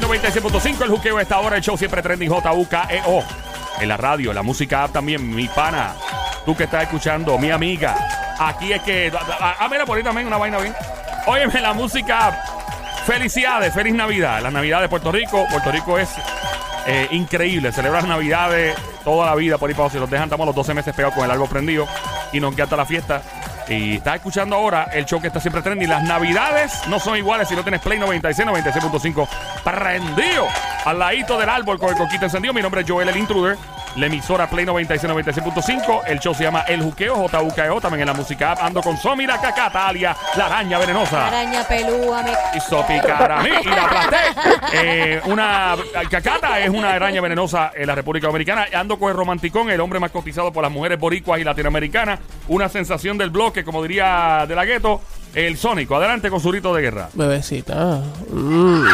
96, 96.5. El juqueo está ahora. El show siempre trending J-U-K-E-O. En la radio, la música app también. Mi pana, tú que estás escuchando, mi amiga. Aquí es que. Ah, mira, por ahí también una vaina bien. Óyeme, la música app. Felicidades, feliz Navidad. La Navidad de Puerto Rico. Puerto Rico es eh, increíble. Celebra las Navidades toda la vida por ahí para. Si los dejan, estamos los 12 meses pegados con el árbol prendido. Y nos encanta la fiesta. Y estás escuchando ahora el show que está siempre trending. Las navidades no son iguales si no tienes Play 96, 96.5 prendido al ladito del árbol con el coquito encendido. Mi nombre es Joel el Intruder. La emisora Play 96, 96.5. El show se llama El Juqueo, J-U-K-E-O. También en la música app ando con Somi, la cacata, alia, la araña venenosa. Araña pelúa, me... A mí y la aplasté. Eh, una cacata es una araña venenosa en la República Dominicana. Ando con el romanticón, el hombre más cotizado por las mujeres boricuas y latinoamericanas. Una sensación del bloque, como diría de la gueto. El Sónico, adelante con su rito de guerra. Bebecita. Mm.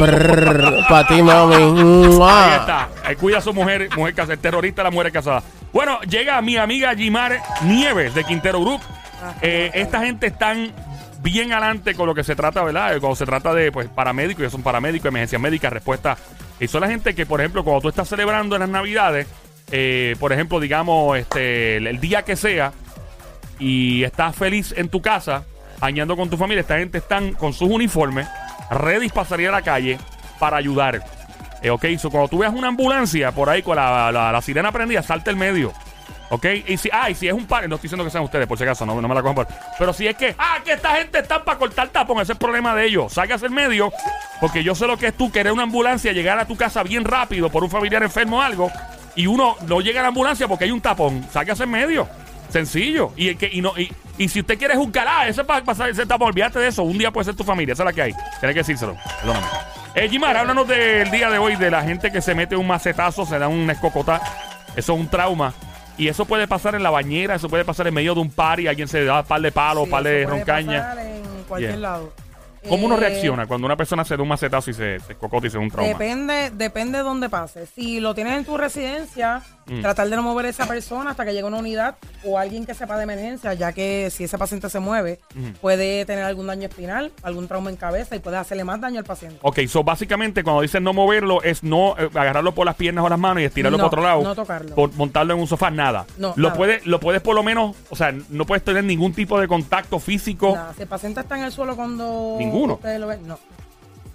Brrr, pa' ti, mami. Ahí está. Eh, cuida a su mujer, mujer casada, el terrorista de las mujeres casadas. Bueno, llega mi amiga Jimar Nieves de Quintero Group. Eh, esta gente están bien adelante con lo que se trata, ¿verdad? Eh, Cuando se trata de pues paramédicos, ya son paramédicos, emergencias médicas, respuesta. Y son la gente que, por ejemplo, cuando tú estás celebrando en las Navidades, eh, por ejemplo, digamos, este, el, el día que sea, y estás feliz en tu casa, añando con tu familia, esta gente están con sus uniformes, ready para a la calle para ayudar. Eh, ok, cuando tú veas una ambulancia por ahí con la, la- sirena prendida, salta el medio. Ok, y si, ah, y si es un par, no estoy diciendo que sean ustedes, por si acaso, no, no me la cojan por. Pero si es que, ah, que esta gente está para cortar tapón, ese es el problema de ellos. Salgas el medio, porque yo sé lo que es tú querer una ambulancia, llegar a tu casa bien rápido por un familiar enfermo o algo, y uno no llega a la ambulancia porque hay un tapón. Salgas en medio. Sencillo. Y, el que, y, no, y, y si usted quiere juzgar, ah, ese para pasar ese tapón, olvídate de eso. Un día puede ser tu familia, esa es la que hay. Tienes que decírselo. Perdóname. Eh, Jimar, háblanos del día de hoy, de la gente que se mete un macetazo, se da un escocotá. Eso es un trauma. Y eso puede pasar en la bañera, eso puede pasar en medio de un party, alguien se da un par de palos, Sí, par de eso puede roncaña. pasar en cualquier Yeah. lado. ¿Cómo uno Eh, reacciona cuando una persona se da un macetazo y se, se escocota y se da un trauma? Depende, depende de dónde pase. Si lo tienes en tu residencia, Mm. tratar de no mover a esa persona hasta que llegue una unidad o alguien que sepa de emergencia, ya que si ese paciente se mueve, Ujú. puede tener algún daño espinal, algún trauma en cabeza y puede hacerle más daño al paciente. Ok, so básicamente cuando dicen no moverlo es no eh, agarrarlo por las piernas o las manos y estirarlo No, por otro lado. no tocarlo. Por montarlo en un sofá, nada. No, lo, nada. Puedes, lo puedes por lo menos, o sea, no puedes tener ningún tipo de contacto físico. Nada, si el paciente está en el suelo cuando Ninguno. ustedes lo ven, no.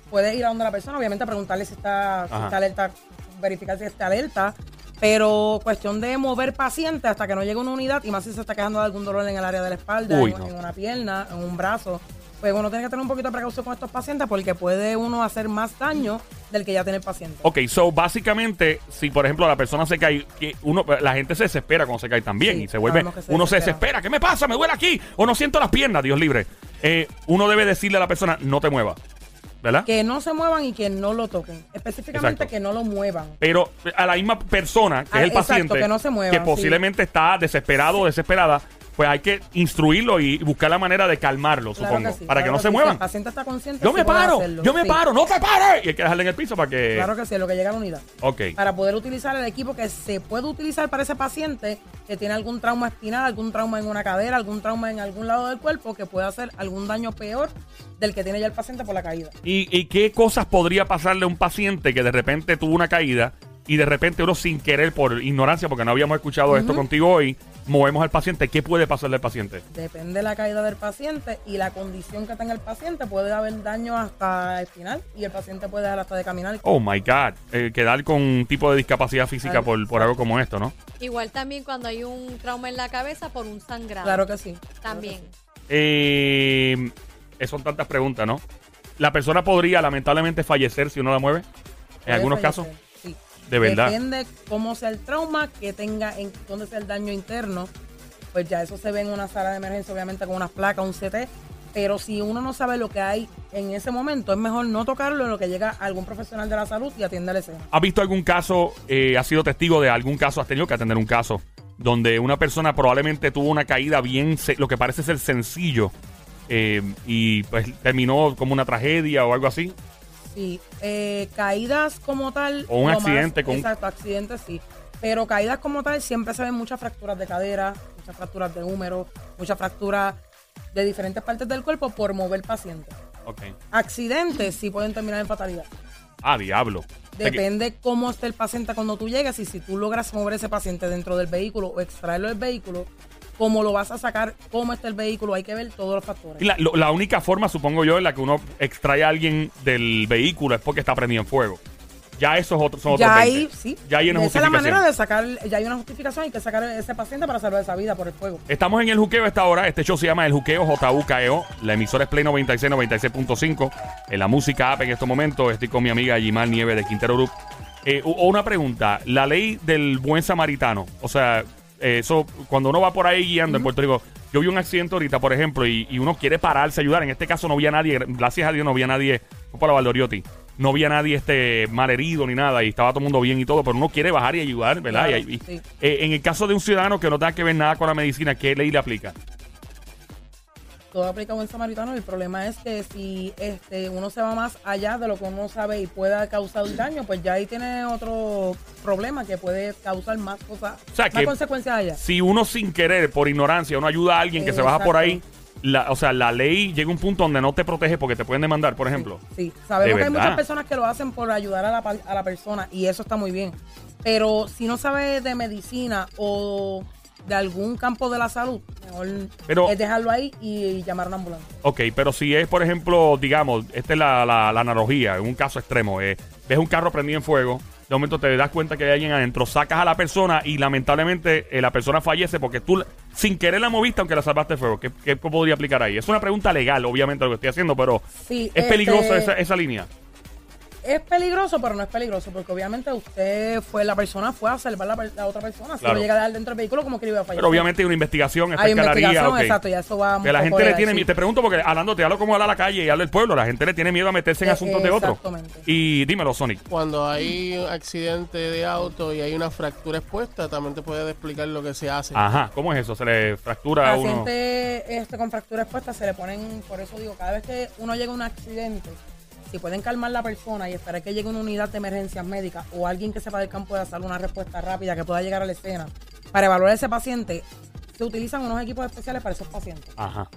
Puedes ir a donde la persona, obviamente preguntarle si está, si Ajá. está alerta, verificar si está alerta, pero cuestión de mover paciente hasta que no llegue una unidad y más si se está quejando de algún dolor en el área de la espalda, Uy, en, no. en una pierna, en un brazo. Pues uno tiene que tener un poquito de precaución con estos pacientes porque puede uno hacer más daño del que ya tiene el paciente. Ok, so básicamente, si por ejemplo la persona se cae, que uno, la gente se desespera cuando se cae también Sí, y se vuelve, se uno se desespera. ¿qué me pasa? ¿Me duele aquí? O no siento las piernas, Dios libre. Eh, uno debe decirle a la persona, no te muevas, ¿verdad? Que no se muevan y que no lo toquen. Específicamente Exacto. que no lo muevan. Pero a la misma persona, que Ah, es el exacto, paciente, que no se muevan, que posiblemente está desesperado o desesperada, pues hay que instruirlo y buscar la manera de calmarlo, Claro supongo, sí, para que no se sí. Si muevan. el paciente está consciente, Yo sí me puede paro, hacerlo, yo me sí. paro, no te pares. Y hay que dejarle en el piso para que... Claro que sí, lo que llega a la unidad. Ok. Para poder utilizar el equipo que se puede utilizar para ese paciente que tiene algún trauma espinal, algún trauma en una cadera, algún trauma en algún lado del cuerpo que puede hacer algún daño peor del que tiene ya el paciente por la caída. ¿Y, y qué cosas podría pasarle a un paciente que de repente tuvo una caída y de repente uno sin querer, por ignorancia, porque no habíamos escuchado esto contigo hoy, movemos al paciente? ¿Qué puede pasarle al paciente? Depende de la caída del paciente y la condición que tenga el paciente. Puede haber daño hasta espinal y el paciente puede dejar hasta de caminar. Oh my God, eh, quedar con un tipo de discapacidad física por, por algo como esto, ¿no? Igual también cuando hay un trauma en la cabeza por un sangrado. Claro que sí. También. Eh, eh, son tantas preguntas, ¿no? La persona podría lamentablemente fallecer si uno la mueve. En Puede algunos fallecer, casos. De verdad. Depende cómo sea el trauma, que tenga, en dónde sea el daño interno. Pues ya eso se ve en una sala de emergencia, obviamente con unas placas, un CT. Pero si uno no sabe lo que hay en ese momento, es mejor no tocarlo en lo que llega algún profesional de la salud y atiende la escena. ¿Has visto algún caso, eh, has sido testigo de algún caso, has tenido que atender un caso, donde una persona probablemente tuvo una caída bien, lo que parece ser sencillo, eh, y pues terminó como una tragedia o algo así? Sí, eh, caídas como tal. O un accidente con- Exacto, accidentes sí. Pero caídas como tal siempre se ven muchas fracturas de cadera, muchas fracturas de húmero, muchas fracturas de diferentes partes del cuerpo por mover paciente. Ok. Accidentes sí pueden terminar en fatalidad. Ah, diablo. O sea que- Depende cómo esté el paciente cuando tú llegues y si tú logras mover ese paciente dentro del vehículo o extraerlo del vehículo, cómo lo vas a sacar, cómo está el vehículo, hay que ver todos los factores. Y la, lo- la única forma, supongo yo, en la que uno extrae a alguien del vehículo es porque está prendido en fuego. Ya eso es otro, son otros ya 20. ahí, sí. Ya hay una Esa es la justificación. manera de sacar, ya hay una justificación, hay que sacar a ese paciente para salvar esa vida por el fuego. Estamos en el juqueo a esta hora. Este show se llama El Juqueo, JUKEO. La emisora es Play 96, 96.5. En la música app en estos momentos. Estoy con mi amiga Gimar Nieves de Quintero Group. Eh, u- una pregunta. La ley del buen samaritano. O sea, eso, cuando uno va por ahí guiando en Puerto Rico. Yo vi un accidente ahorita, por ejemplo, y, y uno quiere pararse a ayudar. En este caso no había nadie, gracias a Dios no había nadie, fue para Valdoriotti, no había nadie este mal herido ni nada, y estaba todo el mundo bien y todo, pero uno quiere bajar y ayudar, ¿verdad? Claro, Y- y- sí. eh, en el caso de un ciudadano que no tenga que ver nada con la medicina, ¿qué ley le aplica? Todo aplica buen samaritano. El problema es que si este uno se va más allá de lo que uno sabe y pueda causar daño, pues ya ahí tiene otro problema que puede causar más cosas, O sea, más consecuencias allá. Si uno sin querer, por ignorancia, uno ayuda a alguien que se baja por ahí, la, o sea, la ley llega a un punto donde no te protege porque te pueden demandar, por ejemplo. Sí, sabemos que hay muchas personas que lo hacen por ayudar a la, a la persona y eso está muy bien. Pero si no sabe de medicina o de algún campo de la salud, mejor Pero- es dejarlo ahí y llamar a una ambulancia. Ok, pero si es, por ejemplo, digamos, esta es la, la- la analogía, en un caso extremo, eh, ves un carro prendido en fuego, de momento te das cuenta que hay alguien adentro, sacas a la persona y lamentablemente eh, la persona fallece porque tú sin querer la moviste aunque la salvaste de fuego. ¿Qué, qué podría aplicar ahí? Es una pregunta legal, obviamente, lo que estoy haciendo, pero Sí, es este, peligroso esa, esa línea. Es peligroso, pero no es peligroso, porque obviamente usted fue, la persona fue a salvar la, otra persona. Si Claro. lo llega a dar dentro del vehículo, como que le iba a fallar. Pero obviamente hay una investigación, esta hay investigación, exacto, ya eso va Que la gente le tiene miedo. Te pregunto porque hablando, te hablo como habla la calle y habla el pueblo. La gente le tiene miedo a meterse en Eh, asuntos de otros. exactamente. Y dímelo, Sonic. Cuando hay un accidente de auto y hay una fractura expuesta, también te puede explicar lo que se hace. Ajá, ¿cómo es eso? Se le fractura a uno. paciente este, con fractura expuesta se le ponen, por eso digo, cada vez que uno llega a un accidente, si pueden calmar la persona y esperar que llegue una unidad de emergencias médicas o alguien que sepa del campo de salud una respuesta rápida que pueda llegar a la escena para evaluar a ese paciente, se utilizan unos equipos especiales para esos pacientes. Ajá.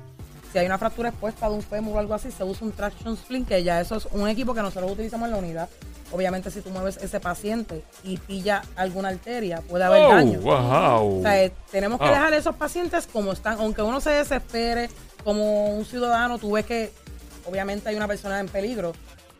Si hay una fractura expuesta de un fémur o algo así, se usa un traction splint, que ya eso es un equipo que nosotros utilizamos en la unidad. Obviamente, si tú mueves ese paciente y pilla alguna arteria, puede haber Oh, daño. wow. O sea, tenemos que Ah. dejar a esos pacientes como están, aunque uno se desespere como un ciudadano, tú ves que obviamente hay una persona en peligro.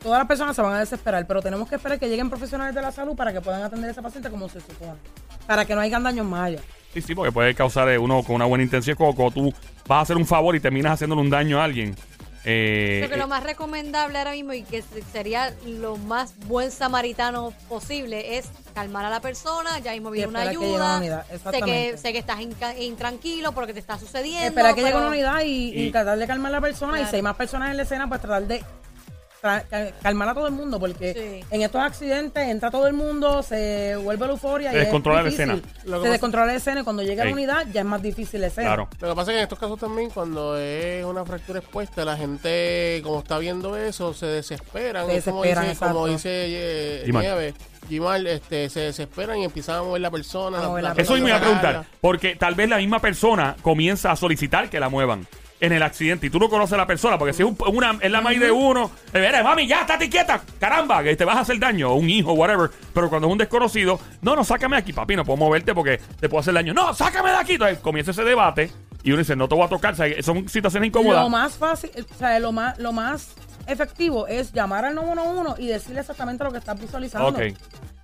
Todas las personas se van a desesperar, pero tenemos que esperar que lleguen profesionales de la salud para que puedan atender a ese paciente como se supone. Para que no haya daños más allá. Sí, sí, porque puede causar eh, uno con una buena intención como cuando tú vas a hacer un favor y terminas haciéndole un daño a alguien. Eh, Creo que lo más recomendable ahora mismo y que se- sería lo más buen samaritano posible es calmar a la persona, ya mismo viene una esperar que llegue una ayuda, unidad, sé que, exactamente. sé que estás inca- intranquilo porque te está sucediendo. Esperar que llegue pero- una unidad y, y Y- tratar de calmar a la persona. Y si hay más personas en la escena, pues tratar de calmar a todo el mundo. Porque Sí. en estos accidentes entra todo el mundo, se vuelve la euforia. Se y es descontrola la escena. Lo Se pasa- descontrola la escena y cuando llega Ey. la unidad ya es más difícil la escena. claro. Lo que pasa es que en estos casos también, cuando es una fractura expuesta, la gente, como está viendo eso, se desesperan. Se Es como dice, como exacto. dice eh, Gimal. Este, se desesperan y empiezan a mover la persona. A mover la Eso me iba a preguntar. Porque tal vez la misma persona comienza a solicitar que la muevan en el accidente y tú no conoces a la persona porque si es, un- una, es la maíz de uno, veré, mami, ya, estate quieta, caramba, que te vas a hacer daño, o un hijo, whatever. Pero cuando es un desconocido, no, no, sácame de aquí, papi, no puedo moverte porque te puedo hacer daño. No, sácame de aquí. Entonces comienza ese debate y uno dice, no te voy a tocar. O sea, son situaciones incómodas. Lo más fácil, o sea, lo más, lo más efectivo es llamar al 911 y decirle exactamente lo que estás visualizando. Ok.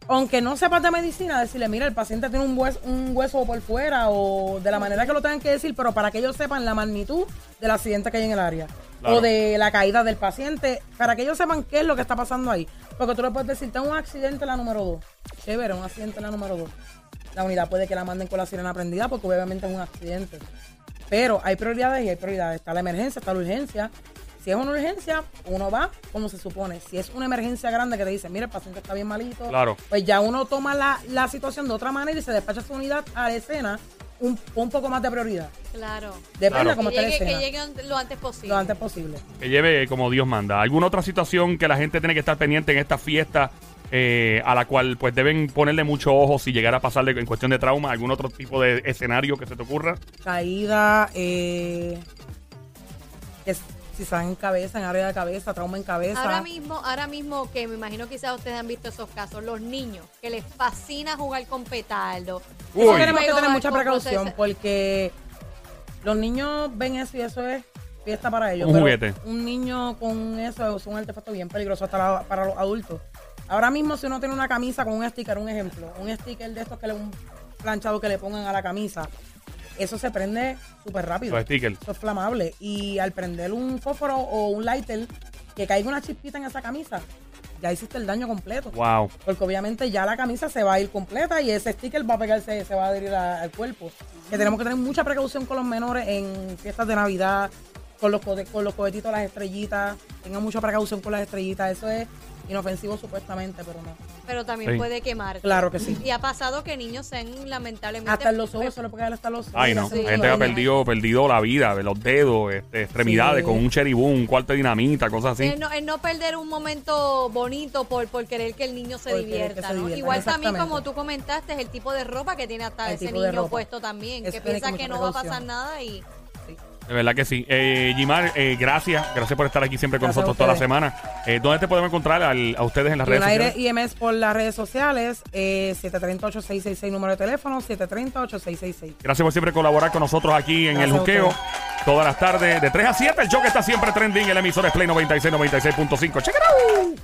Aunque no sepas de medicina, decirle, mira, el paciente tiene un hueso, un hueso por fuera o de la manera que lo tengan que decir, pero para que ellos sepan la magnitud del accidente que hay en el área. Claro. O de la caída del paciente, para que ellos sepan qué es lo que está pasando ahí. Porque tú le puedes decir, tengo un accidente en la número 2. Chévere, un accidente en la número 2. La unidad puede que la manden con la sirena prendida porque obviamente es un accidente. Pero hay prioridades y hay prioridades. Está la emergencia, está la urgencia. Si es una urgencia, uno va como se supone. Si es una emergencia grande que te dice, mira, el paciente está bien malito, Claro. pues ya uno toma la, la situación de otra manera y se despacha su unidad a la escena un, un poco más de prioridad. Claro. Depende Claro. de cómo que, esté la llegue, que escena. lo antes posible. Lo antes posible. Que lleve como Dios manda. ¿Alguna otra situación que la gente tiene que estar pendiente en esta fiesta eh, a la cual pues deben ponerle mucho ojo si llegara a pasarle en cuestión de trauma? ¿Algún otro tipo de escenario que se te ocurra? Caída, eh, que, están en cabeza, en área de cabeza, trauma en cabeza. Ahora mismo, ahora mismo que me imagino quizás ustedes han visto esos casos, los niños que les fascina jugar con petardo. Uy. Eso tenemos que tener mucha precaución porque los niños ven eso y eso es fiesta para ellos. Un pero juguete. Un niño con eso es un artefacto bien peligroso hasta la- para los adultos. Ahora mismo si uno tiene una camisa con un sticker, un ejemplo, un sticker de estos que le un planchado que le pongan a la camisa, eso se prende súper rápido. Los stickers. Eso es flamable. Y al prender un fósforo o un lighter que caiga una chispita en esa camisa, ya hiciste el daño completo. Wow. Porque obviamente ya la camisa se va a ir completa y ese sticker va a pegarse, se va a adherir a- al cuerpo. Que tenemos que tener mucha precaución con los menores en fiestas de Navidad, con los, co- con los cohetitos, las estrellitas. Tengan mucha precaución con las estrellitas. Eso es inofensivo supuestamente, pero no. Pero también Sí. puede quemar. Claro que sí. Y ha pasado que niños se han lamentablemente. Hasta en los ojos se le puede caer hasta los ojos. Ay, no. Le gente ha daña. perdido, perdido la vida, los dedos, este, extremidades, Sí. con un cheribú, un cuarto de dinamita, cosas así. El no, el no perder un momento bonito por, por querer que el niño se Por querer que divierta, se ¿no? diviertan, Igual también exactamente. como tú comentaste, es el tipo de ropa que tiene hasta El ese tipo de niño ropa. puesto también, Eso que tiene piensa que que mucha no va a pasar nada y De verdad que sí. Eh, Gimar, eh, gracias. Gracias por estar aquí siempre con Gracias a nosotros toda la semana. Eh, ¿Dónde te podemos encontrar al- a ustedes en las redes United sociales? IMS por las redes sociales, eh, 730-8666 número de teléfono, 730-8666. Gracias por siempre colaborar con nosotros aquí en Gracias el a juqueo. Todas las tardes de 3 a 7. El show que está siempre trending. El emisor es Play 96, 96.5. Check it out.